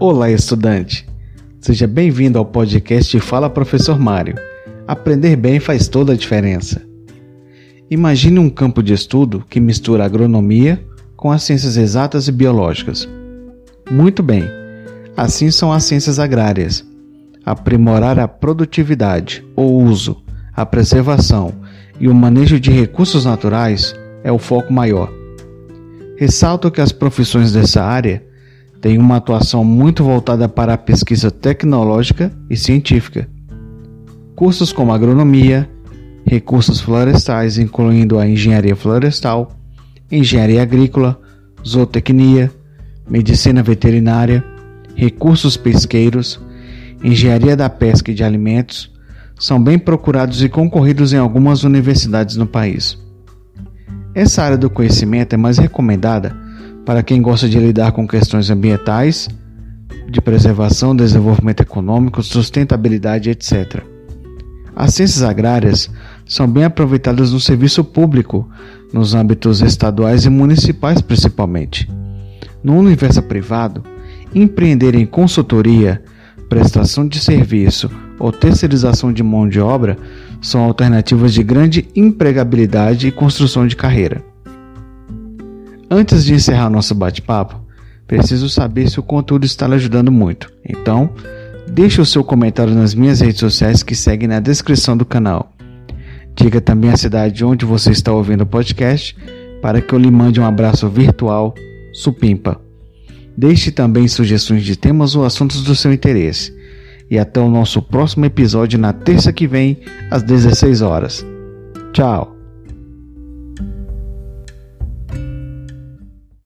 Olá, estudante! Seja bem-vindo ao podcast Fala Professor Mário. Aprender bem faz toda a diferença. Imagine um campo de estudo que mistura agronomia com as ciências exatas e biológicas. Muito bem, assim são as ciências agrárias. Aprimorar a produtividade, o uso, a preservação e o manejo de recursos naturais é o foco maior. Ressalto que as profissões dessa área têm uma atuação muito voltada para a pesquisa tecnológica e científica. Cursos como agronomia, recursos florestais, incluindo a engenharia florestal, engenharia agrícola, zootecnia, medicina veterinária, recursos pesqueiros, engenharia da pesca e de alimentos, são bem procurados e concorridos em algumas universidades no país. Essa área do conhecimento é mais recomendada para quem gosta de lidar com questões ambientais, de preservação, desenvolvimento econômico, sustentabilidade, etc. As ciências agrárias são bem aproveitadas no serviço público, nos âmbitos estaduais e municipais principalmente. No universo privado, empreender em consultoria, prestação de serviço ou terceirização de mão de obra são alternativas de grande empregabilidade e construção de carreira. Antes de encerrar nosso bate-papo, preciso saber se o conteúdo está lhe ajudando muito. Então, deixe o seu comentário nas minhas redes sociais que seguem na descrição do canal. Diga também a cidade onde você está ouvindo o podcast para que eu lhe mande um abraço virtual supimpa. Deixe também sugestões de temas ou assuntos do seu interesse e até o nosso próximo episódio na terça que vem, às 16 horas. Tchau!